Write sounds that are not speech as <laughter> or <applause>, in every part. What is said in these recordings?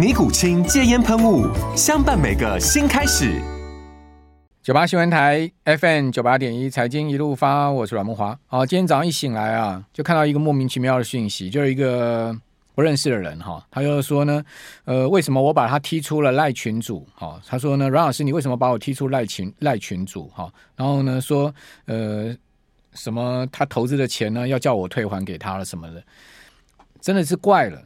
尼古清戒烟喷雾，相伴每个新开始。九八新闻台 FM 九八点一，财经一路发，我是阮木华。好，今天早上一醒来啊，就看到一个莫名其妙的讯息，就是一个不认识的人哈，他就说呢，呃，为什么我把他踢出了赖群组？哈，他说呢，阮老师，你为什么把我踢出赖群赖群组？哈，然后呢，说呃，什么他投资的钱呢，要叫我退还给他了什么的，真的是怪了。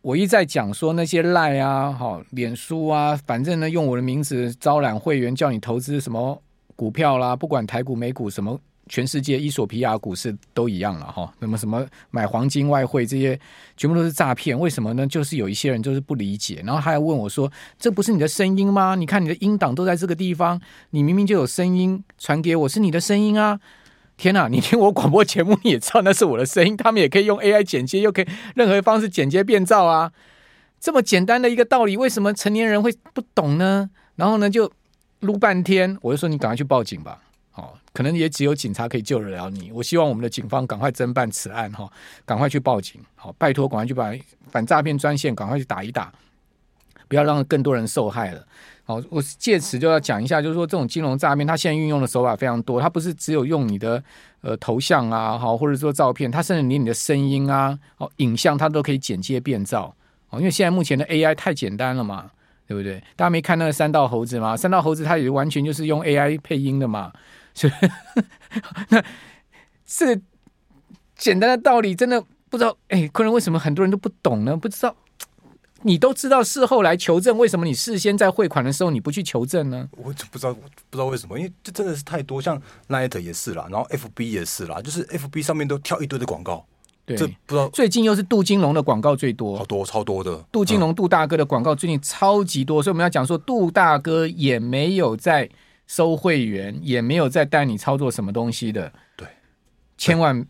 我一再讲说那些赖啊，好，脸书啊，反正呢，用我的名字招揽会员，叫你投资什么股票啦，不管台股、美股，什么全世界伊索皮亚股市都一样了哈。那么什么买黄金、外汇这些，全部都是诈骗。为什么呢？就是有一些人就是不理解，然后他还问我说：“这不是你的声音吗？你看你的音档都在这个地方，你明明就有声音传给我，是你的声音啊。”天哪！你听我广播节目，你也知道那是我的声音。他们也可以用 AI 剪接，又可以任何方式剪接变造啊。这么简单的一个道理，为什么成年人会不懂呢？然后呢，就撸半天。我就说你赶快去报警吧。哦，可能也只有警察可以救得了你。我希望我们的警方赶快侦办此案哈，赶快去报警。好，拜托，赶快去把反诈骗专线赶快去打一打，不要让更多人受害了。好，我借此就要讲一下，就是说这种金融诈骗，它现在运用的手法非常多。它不是只有用你的呃头像啊，好，或者说照片，它甚至连你的声音啊、哦影像，它都可以剪接变造。哦，因为现在目前的 AI 太简单了嘛，对不对？大家没看那个三道猴子吗？三道猴子它也完全就是用 AI 配音的嘛。所以那这简单的道理，真的不知道，哎，可能为什么很多人都不懂呢？不知道。你都知道事后来求证，为什么你事先在汇款的时候你不去求证呢？我就不知道，不知道为什么，因为这真的是太多，像 Light 也是啦，然后 FB 也是啦，就是 FB 上面都跳一堆的广告。对，这不知道最近又是杜金龙的广告最多，好多超多的。杜金龙、杜大哥的广告最近超级多，嗯，所以我们要讲说，杜大哥也没有在收会员，也没有在带你操作什么东西的。对，千万，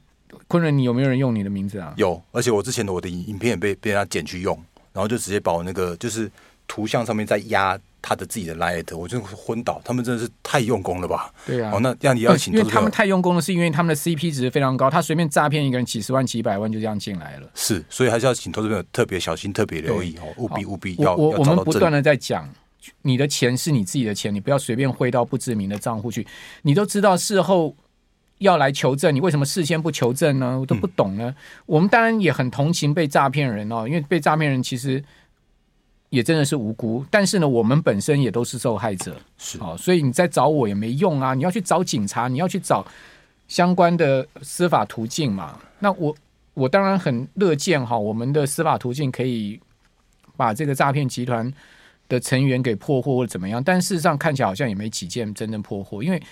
昆仑，你有没有人用你的名字啊？有，而且我之前的我的影片也被被人家剪去用。然后就直接把我那个就是图像上面再压他的自己的 light，我就昏倒。他们真的是太用功了吧？对啊。哦，那让你要请，因为他们太用功了，是因为他们的 CP 值非常高，他随便诈骗一个人几十万、几百万就这样进来了。是，所以还是要请投资朋友特别小心、特别留意哦，务必务必要。我我们不断的在讲，你的钱是你自己的钱，你不要随便汇到不知名的账户去。你都知道事后要来求证，你为什么事先不求证呢？我都不懂呢。嗯、我们当然也很同情被诈骗人哦，因为被诈骗人其实。也真的是无辜，但是呢，我们本身也都是受害者，是哦，所以你再找我也没用啊！你要去找警察，你要去找相关的司法途径嘛。那我我当然很乐见哈，我们的司法途径可以把这个诈骗集团的成员给破获或者怎么样，但事实上看起来好像也没几件真正破获，因为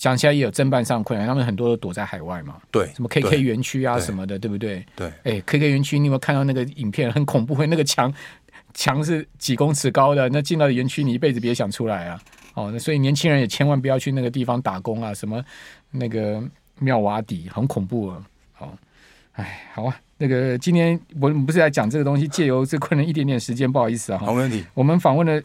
讲起来也有侦办上困难，他们很多都躲在海外嘛。对，什么 KK 园区啊什么的，对不对？对，哎，KK 园区，你有没有看到那个影片？很恐怖，那个墙。<laughs> 墙是几公尺高的，那进到园区，你一辈子别想出来啊！哦，那所以年轻人也千万不要去那个地方打工啊，什么那个妙瓦底，很恐怖啊！好、哦，哎，好啊，那个今天我们不是在讲这个东西，借由这困难一点点时间，不好意思啊，好，没问题。我们访问的。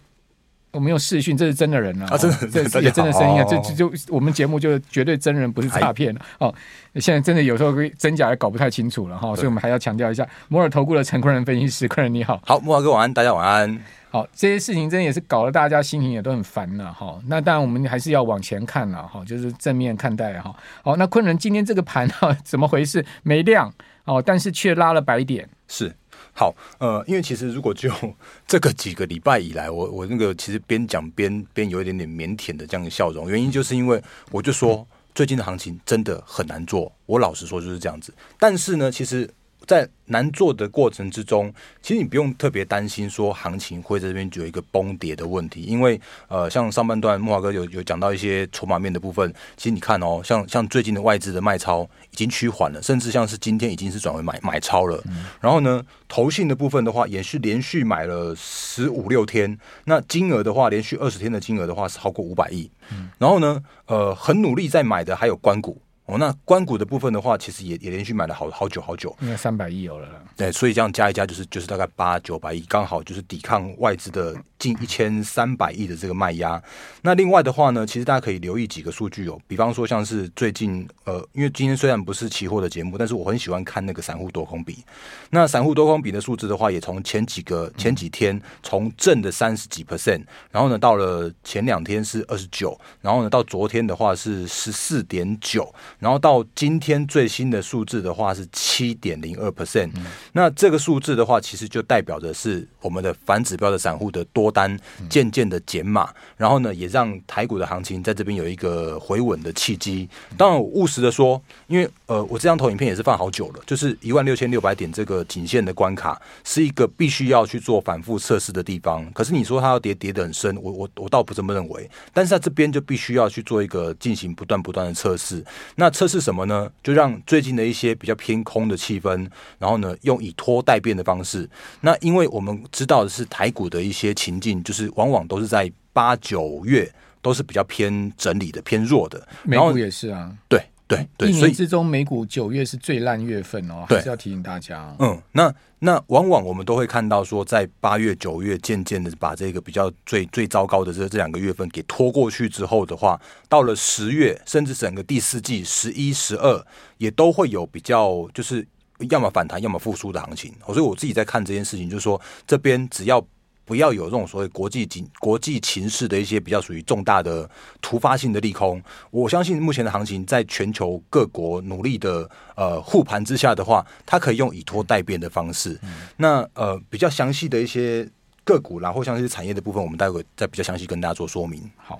我们用视讯，这是真的人啊！啊，真的，这 <laughs> 也真的声音啊！这就就我们节目就绝对真人，不是诈骗哦。现在真的有时候真假也搞不太清楚了哈，所以我们还要强调一下，摩尔投顾的陈坤仁分析师，坤仁你好，好，摩尔哥晚安，大家晚安。好，这些事情真的也是搞得大家心情也都很烦了哈。那当然我们还是要往前看了哈，就是正面看待哈。好，那坤仁今天这个盘哈怎么回事？没量哦，但是却拉了白点。是，好，呃，因为其实如果就 <laughs> 这个几个礼拜以来，我我那个其实边讲边边有一点点腼腆的这样的笑容，原因就是因为我就说最近的行情真的很难做，我老实说就是这样子。但是呢，其实。在难做的过程之中，其实你不用特别担心说行情会在这边有一个崩跌的问题，因为呃，像上半段木华哥有有讲到一些筹码面的部分，其实你看哦，像像最近的外资的卖超已经趋缓了，甚至像是今天已经是转为买买超了。嗯、然后呢，投信的部分的话，也是连续买了十五六天，那金额的话，连续二十天的金额的话是超过五百亿。嗯、然后呢，呃，很努力在买的还有关股。哦，那关谷的部分的话，其实也也连续买了好好久好久，应该三百亿有了。对，所以这样加一加，就是就是大概八九百亿，刚好就是抵抗外资的近一千三百亿的这个卖压。那另外的话呢，其实大家可以留意几个数据哦，比方说像是最近呃，因为今天虽然不是期货的节目，但是我很喜欢看那个散户多空比。那散户多空比的数字的话，也从前几个前几天从正的三十几 percent，然后呢到了前两天是二十九，然后呢到昨天的话是十四点九。然后到今天最新的数字的话是七点零二 percent，那这个数字的话，其实就代表的是我们的反指标的散户的多单渐渐的减码，然后呢，也让台股的行情在这边有一个回稳的契机。当然，务实的说，因为呃，我这张投影片也是放好久了，就是一万六千六百点这个颈线的关卡，是一个必须要去做反复测试的地方。可是你说它要跌跌得很深，我我我倒不这么认为。但是在这边就必须要去做一个进行不断不断的测试。那测试什么呢？就让最近的一些比较偏空的气氛，然后呢，用以拖代变的方式。那因为我们知道的是台股的一些情境，就是往往都是在八九月都是比较偏整理的、偏弱的。美股也是啊，对。对对，一年之中美股九月是最烂月份哦，还是要提醒大家。嗯，那那往往我们都会看到说，在八月、九月渐渐的把这个比较最最糟糕的这这两个月份给拖过去之后的话，到了十月，甚至整个第四季十一、十二也都会有比较，就是要么反弹，要么复苏的行情。所以我自己在看这件事情，就是说这边只要。不要有这种所谓国际情国际情势的一些比较属于重大的突发性的利空，我相信目前的行情在全球各国努力的呃护盘之下的话，它可以用以拖代变的方式。嗯、那呃比较详细的一些个股啦，或像是产业的部分，我们待会再比较详细跟大家做说明。好，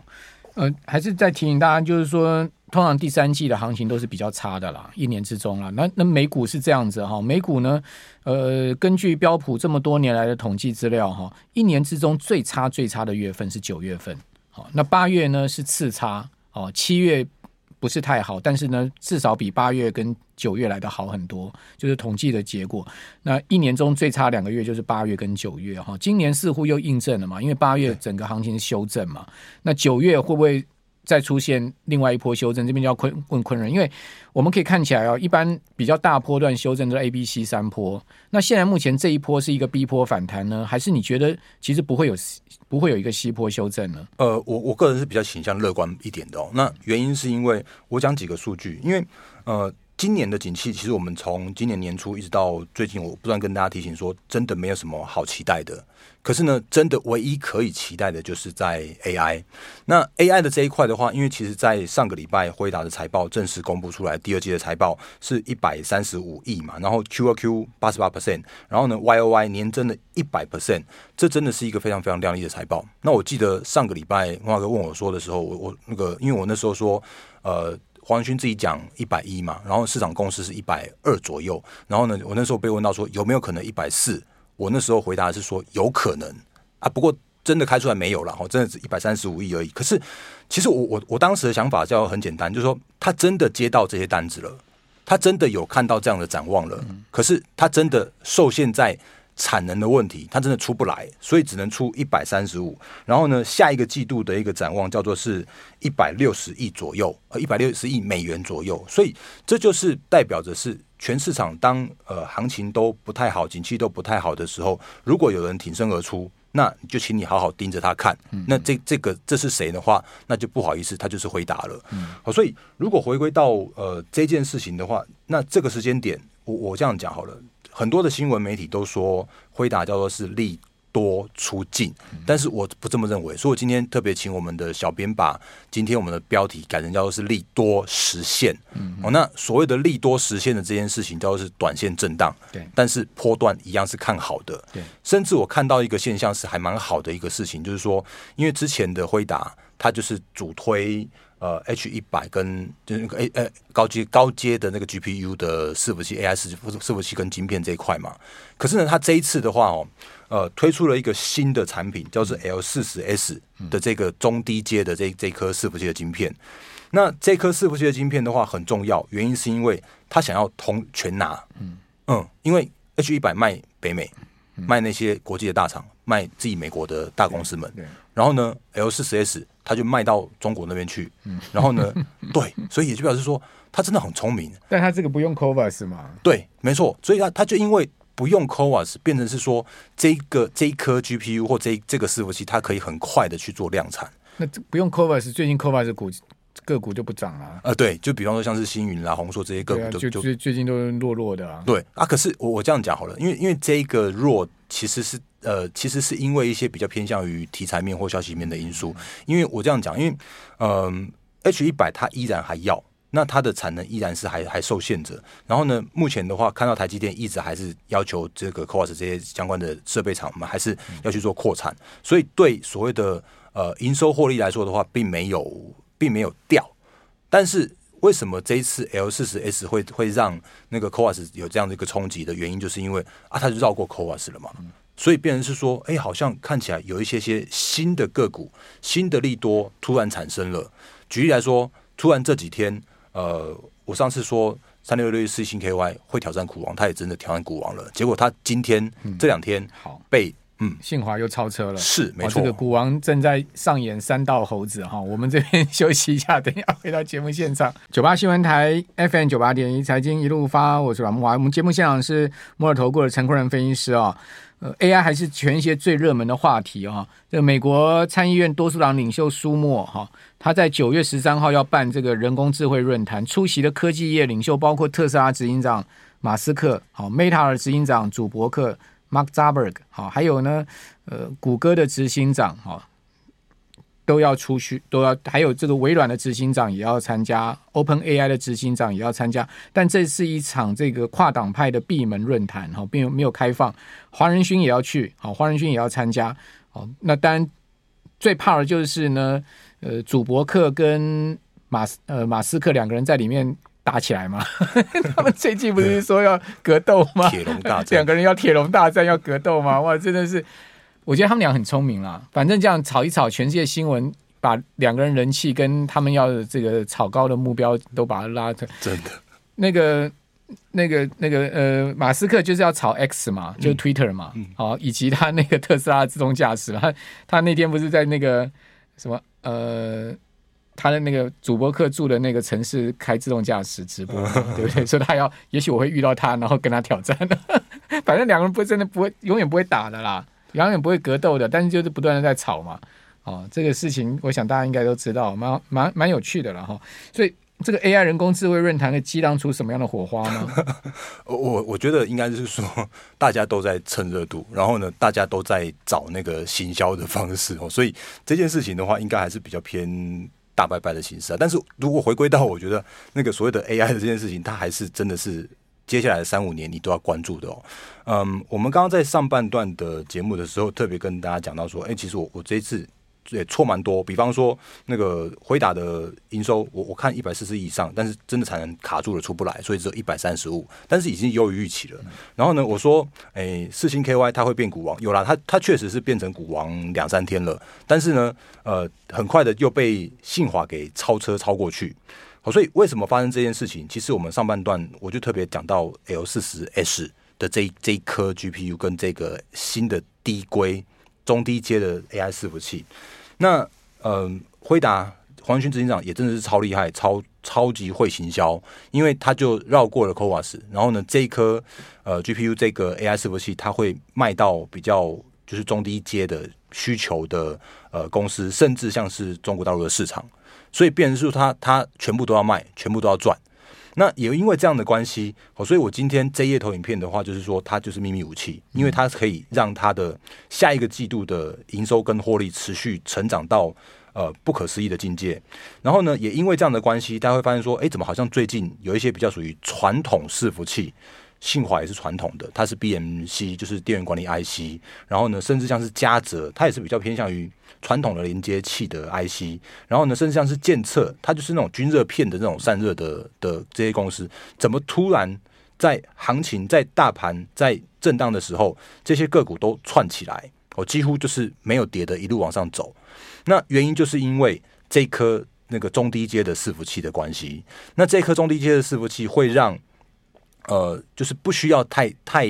呃，还是再提醒大家，就是说。通常第三季的行情都是比较差的啦，一年之中啦。那那美股是这样子哈，美股呢，呃，根据标普这么多年来的统计资料哈，一年之中最差最差的月份是九月份，好，那八月呢是次差，哦，七月不是太好，但是呢，至少比八月跟九月来的好很多，就是统计的结果。那一年中最差两个月就是八月跟九月哈，今年似乎又印证了嘛，因为八月整个行情是修正嘛，那九月会不会？再出现另外一波修正，这边就要困问昆人，因为我们可以看起来哦，一般比较大波段修正都是 A、B、C 三波。那现在目前这一波是一个 B 波反弹呢，还是你觉得其实不会有不会有一个 C 波修正呢？呃，我我个人是比较倾向乐观一点的哦。那原因是因为我讲几个数据，因为呃。今年的景气，其实我们从今年年初一直到最近，我不断跟大家提醒说，真的没有什么好期待的。可是呢，真的唯一可以期待的就是在 AI。那 AI 的这一块的话，因为其实，在上个礼拜辉达的财报正式公布出来，第二季的财报是一百三十五亿嘛，然后 QoQ 八十八 percent，然后呢 YOY 年增的一百 percent，这真的是一个非常非常亮丽的财报。那我记得上个礼拜慕驊哥问我说的时候，我我那个，因为我那时候说，呃。黄仁勋自己讲一百一嘛，然后市场共识是一百二左右，然后呢，我那时候被问到说有没有可能一百四，我那时候回答是说有可能啊，不过真的开出来没有了，真的只一百三十五亿而已。可是其实我我我当时的想法叫很简单，就是说他真的接到这些单子了，他真的有看到这样的展望了，可是他真的受限在。产能的问题，他真的出不来，所以只能出一百三十五。然后呢，下一个季度的一个展望叫做是一百六十亿左右，呃，一百六十亿美元左右。所以这就是代表着是全市场当呃行情都不太好，景气都不太好的时候，如果有人挺身而出，那就请你好好盯着他看。那这这个这是谁的话，那就不好意思，他就是回答了。好，所以如果回归到呃这件事情的话，那这个时间点，我我这样讲好了。很多的新闻媒体都说回答叫做是利多出尽，但是我不这么认为，所以我今天特别请我们的小编把今天我们的标题改成叫做是利多实现。嗯，哦，那所谓的利多实现的这件事情叫做是短线震荡，对，但是波段一样是看好的，对，甚至我看到一个现象是还蛮好的一个事情，就是说，因为之前的辉达它就是主推。呃，H 一百跟就是那个 A 呃高阶高阶的那个 GPU 的伺服器 AI 伺服伺服器跟晶片这一块嘛，可是呢，它这一次的话哦，呃，推出了一个新的产品，叫做 L 四十 S 的这个中低阶的这这颗伺服器的晶片。那这颗伺服器的晶片的话很重要，原因是因为它想要通全拿，嗯。嗯，因为 H 一百卖北美，卖那些国际的大厂，卖自己美国的大公司们，然后呢，L 四十 S。它就卖到中国那边去，嗯，然后呢，对，所以也就表示说他真的很聪明。但他这个不用 Covas 吗？对，没错，所以他他就因为不用 Covas，变成是说这个这一颗 GPU 或这这个伺服器，它可以很快的去做量产。那不用 Covas，最近 Covas 股个股就不涨了。呃，对，就比方说像是星云啦、红硕这些个股就，就就最最近都弱弱的啊。对啊，可是我我这样讲好了，因为因为这一个弱其实是。呃，其实是因为一些比较偏向于题材面或消息面的因素。因为我这样讲，因为嗯，H 一百它依然还要，那它的产能依然是还还受限着。然后呢，目前的话，看到台积电一直还是要求这个 CoWoS 这些相关的设备厂，我们还是要去做扩产。所以对所谓的呃营收获利来说的话，并没有并没有掉。但是为什么这一次 L 四十 S 会会让那个 CoWoS 有这样的一个冲击的原因，就是因为啊，它就绕过 CoWoS 了嘛。所以变成是说，哎，好像看起来有一些些新的个股、新的利多突然产生了。举例来说，突然这几天，呃，我上次说三六六一四星 KY 会挑战股王，它也真的挑战股王了。结果它今天、嗯、这两天好被。嗯，信华又超车了，是没错。这个股王正在上演三道猴子哈。我们这边休息一下，等一下回到节目现场。九八新闻台 FM 九八点一财经一路发，我是阮木华。我们节目现场是摩尔投顾的陈坤仁分析师啊。呃，AI 还是全世界最热门的话题啊。这个美国参议院多数党领袖舒默哈，他在九月十三号要办这个人工智慧论坛，出席的科技业领袖包括特斯拉执行长马斯克，好，Meta 的执行长祖伯克。Mark Zuckerberg 好，还有呢，呃，谷歌的执行长哈都要出去，都要，还有这个微软的执行长也要参加，Open AI 的执行长也要参加。但这是一场这个跨党派的闭门论坛哈，并没有开放。黄仁勋也要去，好，黄仁勋也要参加。好，那当然最怕的就是呢，呃，祖伯克跟马斯呃马斯克两个人在里面。打起来吗？<laughs> 他们最近不是说要格斗吗？铁笼大战，两个人要铁笼大战，要格斗吗？哇，真的是，我觉得他们俩很聪明啦。反正这样炒一炒，全世界新闻把两个人人气跟他们要的这个炒高的目标都把它拉成真的。那个、那个、那个呃，马斯克就是要炒 X 嘛，就是 Twitter 嘛，好、嗯，以及他那个特斯拉自动驾驶，他他那天不是在那个什么呃。他的那个主播客住的那个城市开自动驾驶直播，<laughs> 对不对？所以他要，也许我会遇到他，然后跟他挑战。<laughs> 反正两个人不会真的不会，永远不会打的啦，永远不会格斗的，但是就是不断的在吵嘛。哦，这个事情我想大家应该都知道，蛮蛮蛮有趣的了哈。所以这个 AI 人工智慧论坛会激荡出什么样的火花呢？<laughs> 我我觉得应该就是说，大家都在蹭热度，然后呢，大家都在找那个行销的方式哦。所以这件事情的话，应该还是比较偏。大拜拜的形式啊，但是如果回归到我觉得那个所谓的 AI 的这件事情，它还是真的是接下来的三五年你都要关注的哦。嗯，我们刚刚在上半段的节目的时候，特别跟大家讲到说，哎，其实我我这一次。也错蛮多，比方说那个辉达的营收，我我看一百四十以上，但是真的产能卡住了出不来，所以只有一百三十五，但是已经优于预期了。然后呢，我说，哎，四星 KY 它会变股王，有啦，它它确实是变成股王两三天了，但是呢，呃，很快的又被信华给超车超过去。好，所以为什么发生这件事情？其实我们上半段我就特别讲到 L 四十 S 的这一这一颗 GPU 跟这个新的低规中低阶的 AI 伺服器。那嗯，辉达黄仁勋执行长也真的是超厉害，超超级会行销，因为他就绕过了 CoWoS，然后呢，这一颗呃 GPU 这个 AI 伺服器，它会卖到比较就是中低阶的需求的呃公司，甚至像是中国大陆的市场，所以变成是他他全部都要卖，全部都要赚。那也因为这样的关系，所以我今天这页投影片的话，就是说它就是秘密武器，因为它可以让它的下一个季度的营收跟获利持续成长到呃不可思议的境界。然后呢，也因为这样的关系，大家会发现说，哎，怎么好像最近有一些比较属于传统伺服器。信华也是传统的，它是 BMC，就是电源管理 IC。然后呢，甚至像是嘉泽，它也是比较偏向于传统的连接器的 IC。然后呢，甚至像是健策，它就是那种均热片的那种散热的的这些公司，怎么突然在行情在大盘在震荡的时候，这些个股都窜起来，我几乎就是没有跌的，一路往上走。那原因就是因为这颗那个中低阶的伺服器的关系。那这颗中低阶的伺服器会让呃，就是不需要太太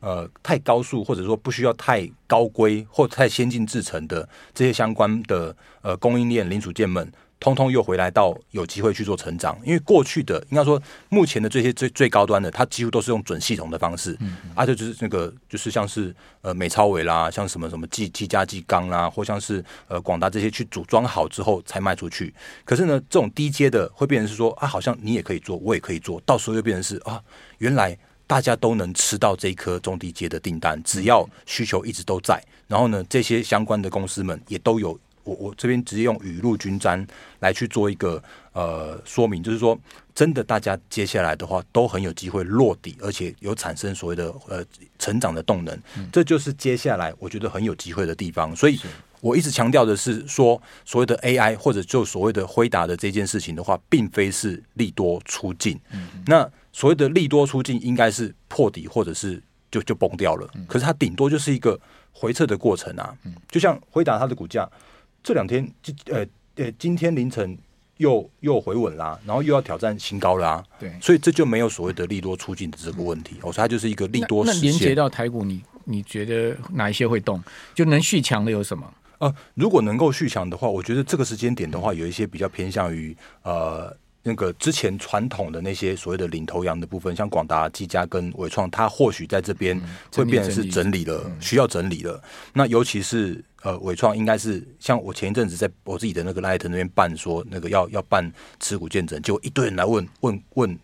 呃太高速，或者说不需要太高规或太先进制程的这些相关的呃供应链零组件们。通通又回来到有机会去做成长，因为过去的应该说目前的这些最最高端的，它几乎都是用准系统的方式，嗯嗯啊，就就是那个就是像是呃美超伟啦，像什么什么技技嘉、技钢啦，或像是呃广达这些去组装好之后才卖出去。可是呢，这种低阶的会变成是说啊，好像你也可以做，我也可以做，到时候又变成是啊，原来大家都能吃到这一颗中低阶的订单，只要需求一直都在，然后呢，这些相关的公司们也都有。我我这边直接用雨露均沾来去做一个呃说明，就是说，真的大家接下来的话都很有机会落底，而且有产生所谓的呃成长的动能，嗯，这就是接下来我觉得很有机会的地方。所以我一直强调的是说，所谓的 AI 或者就所谓的辉达的这件事情的话，并非是利多出尽，嗯。那所谓的利多出尽，应该是破底或者是就就崩掉了，嗯。可是它顶多就是一个回撤的过程啊。就像辉达它的股价。这两天，呃呃，今天凌晨又又回稳啦，然后又要挑战新高啦。对，所以这就没有所谓的利多出尽的这个问题。我、嗯、说它就是一个利多。那连接到台股，你你觉得哪一些会动？就能续强的有什么？呃，如果能够续强的话，我觉得这个时间点的话，有一些比较偏向于呃。那个之前传统的那些所谓的领头羊的部分，像广达、技嘉跟纬创，它或许在这边会变成是整理了，嗯、需要整理了。那尤其是呃伟创，应该是像我前一阵子在我自己的那个 Light 那边办说，那个要要办持股见证，就一堆人来问问问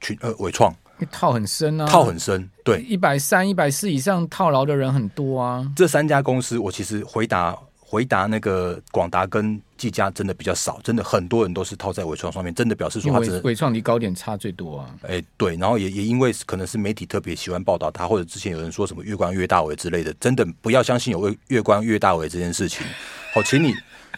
群呃伟创，套很深啊，套很深，对，一百三、一百四以上套牢的人很多啊。这三家公司，我其实回答。回答那个广达跟技嘉真的比较少，真的很多人都是套在伟创上面，真的表示说他伟创离高点差最多啊。哎，对，然后也也因为可能是媒体特别喜欢报道他，或者之前有人说什么月光越大尾之类的，真的不要相信有月月光越大尾这件事情。好，请你。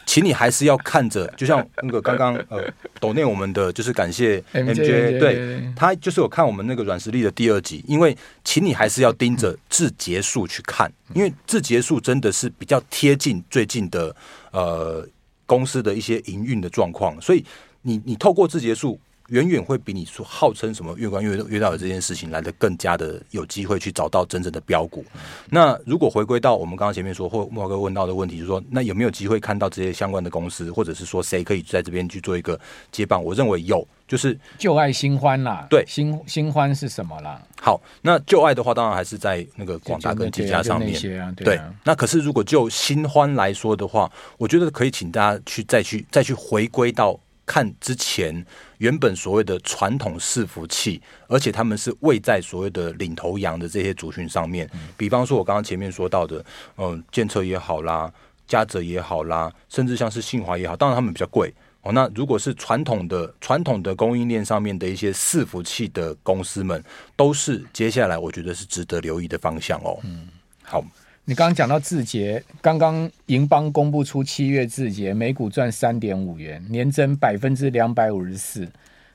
请你还是要看着，就像那个刚刚 <laughs> 呃，抖内我们的就是感谢 MJ，对，他就是有看我们那个软实力的第二集，因为请你还是要盯着字节数去看，因为字节数真的是比较贴近最近的呃公司的一些营运的状况，所以你你透过字节数。远远会比你说号称什么越关越越到的这件事情来的更加的有机会去找到真正的标股。那如果回归到我们刚刚前面说或莫哥问到的问题，就是说那有没有机会看到这些相关的公司，或者是说谁可以在这边去做一个接棒？我认为有，就是旧爱新欢啦。对，新新欢是什么啦？好，那旧爱的话，当然还是在那个广达跟技嘉上面。对，啊对，啊对，那可是如果就新欢来说的话，我觉得可以请大家去再去再去回归到。看之前原本所谓的传统伺服器，而且他们是位在所谓的领头羊的这些族群上面。比方说，我刚刚前面说到的，嗯，建策也好啦，嘉泽也好啦，甚至像是信华也好，当然他们比较贵哦。那如果是传统的传统的供应链上面的一些伺服器的公司们，都是接下来我觉得是值得留意的方向哦。嗯，好。你刚刚讲到字节，刚刚银邦公布出七月字节，每股赚三点五元，年增百分之两百五十四。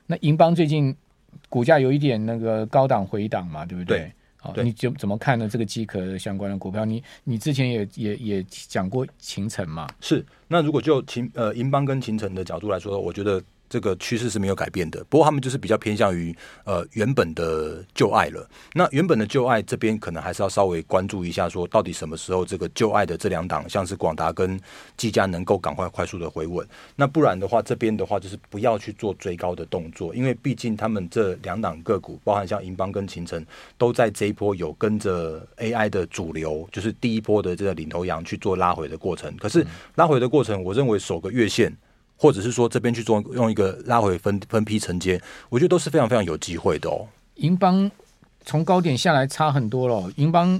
那银邦最近股价有一点那个高档回档嘛，对不对？好，你就怎么看呢？这个机壳相关的股票，你你之前也也也讲过勤诚嘛？是。那如果就秦呃银邦跟勤诚的角度来说，我觉得。这个趋势是没有改变的，不过他们就是比较偏向于呃原本的旧爱了。那原本的旧爱这边可能还是要稍微关注一下，说到底什么时候这个旧爱的这两档，像是广达跟技嘉能够赶快快速的回稳。那不然的话，这边的话就是不要去做追高的动作，因为毕竟他们这两档个股，包含像银邦跟勤诚，都在这一波有跟着 AI 的主流，就是第一波的这个领头羊去做拉回的过程。可是拉回的过程，我认为首个月线。或者是说这边去做用一个拉回分分批承接，我觉得都是非常非常有机会的哦。银邦从高点下来差很多了，银邦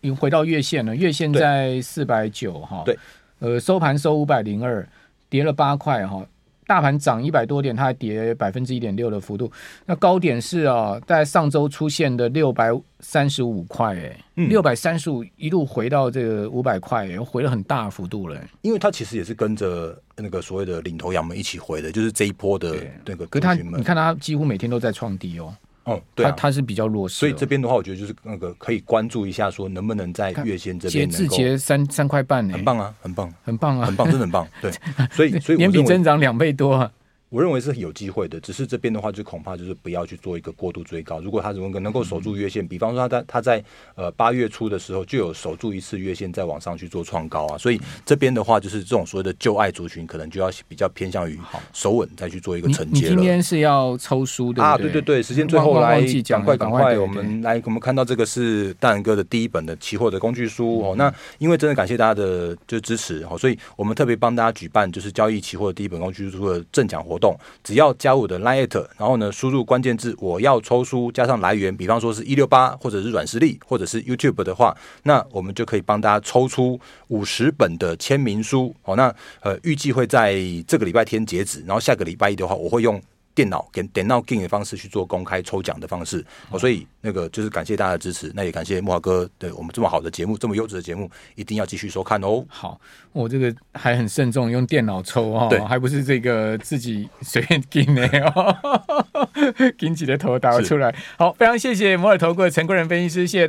已经回到月线了，月线在四百九哈，对，呃，收盘收五百零二，跌了八块哈。大盘涨一百多点，它还跌百分之一点六的幅度。那高点是啊，在上周出现的六百三十五块，哎，六百三十五一路回到这个五百块，又回了很大幅度了。因为它其实也是跟着那个所谓的领头羊们一起回的，就是这一波的那个。可是它，你看它几乎每天都在创低哦。哦，对、啊，它是比较弱势，所以这边的话，我觉得就是那个可以关注一下，说能不能在月线这边能够节三三块半呢，很棒啊，很棒，很棒啊，很棒，真的很棒，对，所以 <laughs> 所以年比增长两倍多啊。我认为是有机会的，只是这边的话就恐怕就是不要去做一个过度追高。如果他能够能够守住月线，嗯、比方说他在他在呃八月初的时候就有守住一次月线，再往上去做创高啊。所以这边的话就是这种所谓的旧爱族群，可能就要比较偏向于守稳，再去做一个承接了。你今天是要抽书的啊？对对对，时间最后来赶快赶快，我们来我们看到这个是大仁哥的第一本的期货的工具书哦。那因为真的感谢大家的就支持哦，所以我们特别帮大家举办就是交易期货的第一本工具书的赠奖活活动，只要加我的 Line，然后呢，输入关键字“我要抽书”，加上来源，比方说是一六八，或者是软实力，或者是 YouTube 的话，那我们就可以帮大家抽出五十本的签名书。好，那呃，预计会在这个礼拜天截止，然后下个礼拜一的话，我会用。电脑给电脑 game 的方式去做公开抽奖的方式，哦，所以那个就是感谢大家的支持，那也感谢慕驊哥对我们这么好的节目，这么优质的节目，一定要继续收看哦。好，我这个还很慎重，用电脑抽哦，对，还不是这个自己随便给的哦，<laughs> 给几个头打出来。好，非常谢谢摩尔投顾的陈贵仁分析师，谢谢。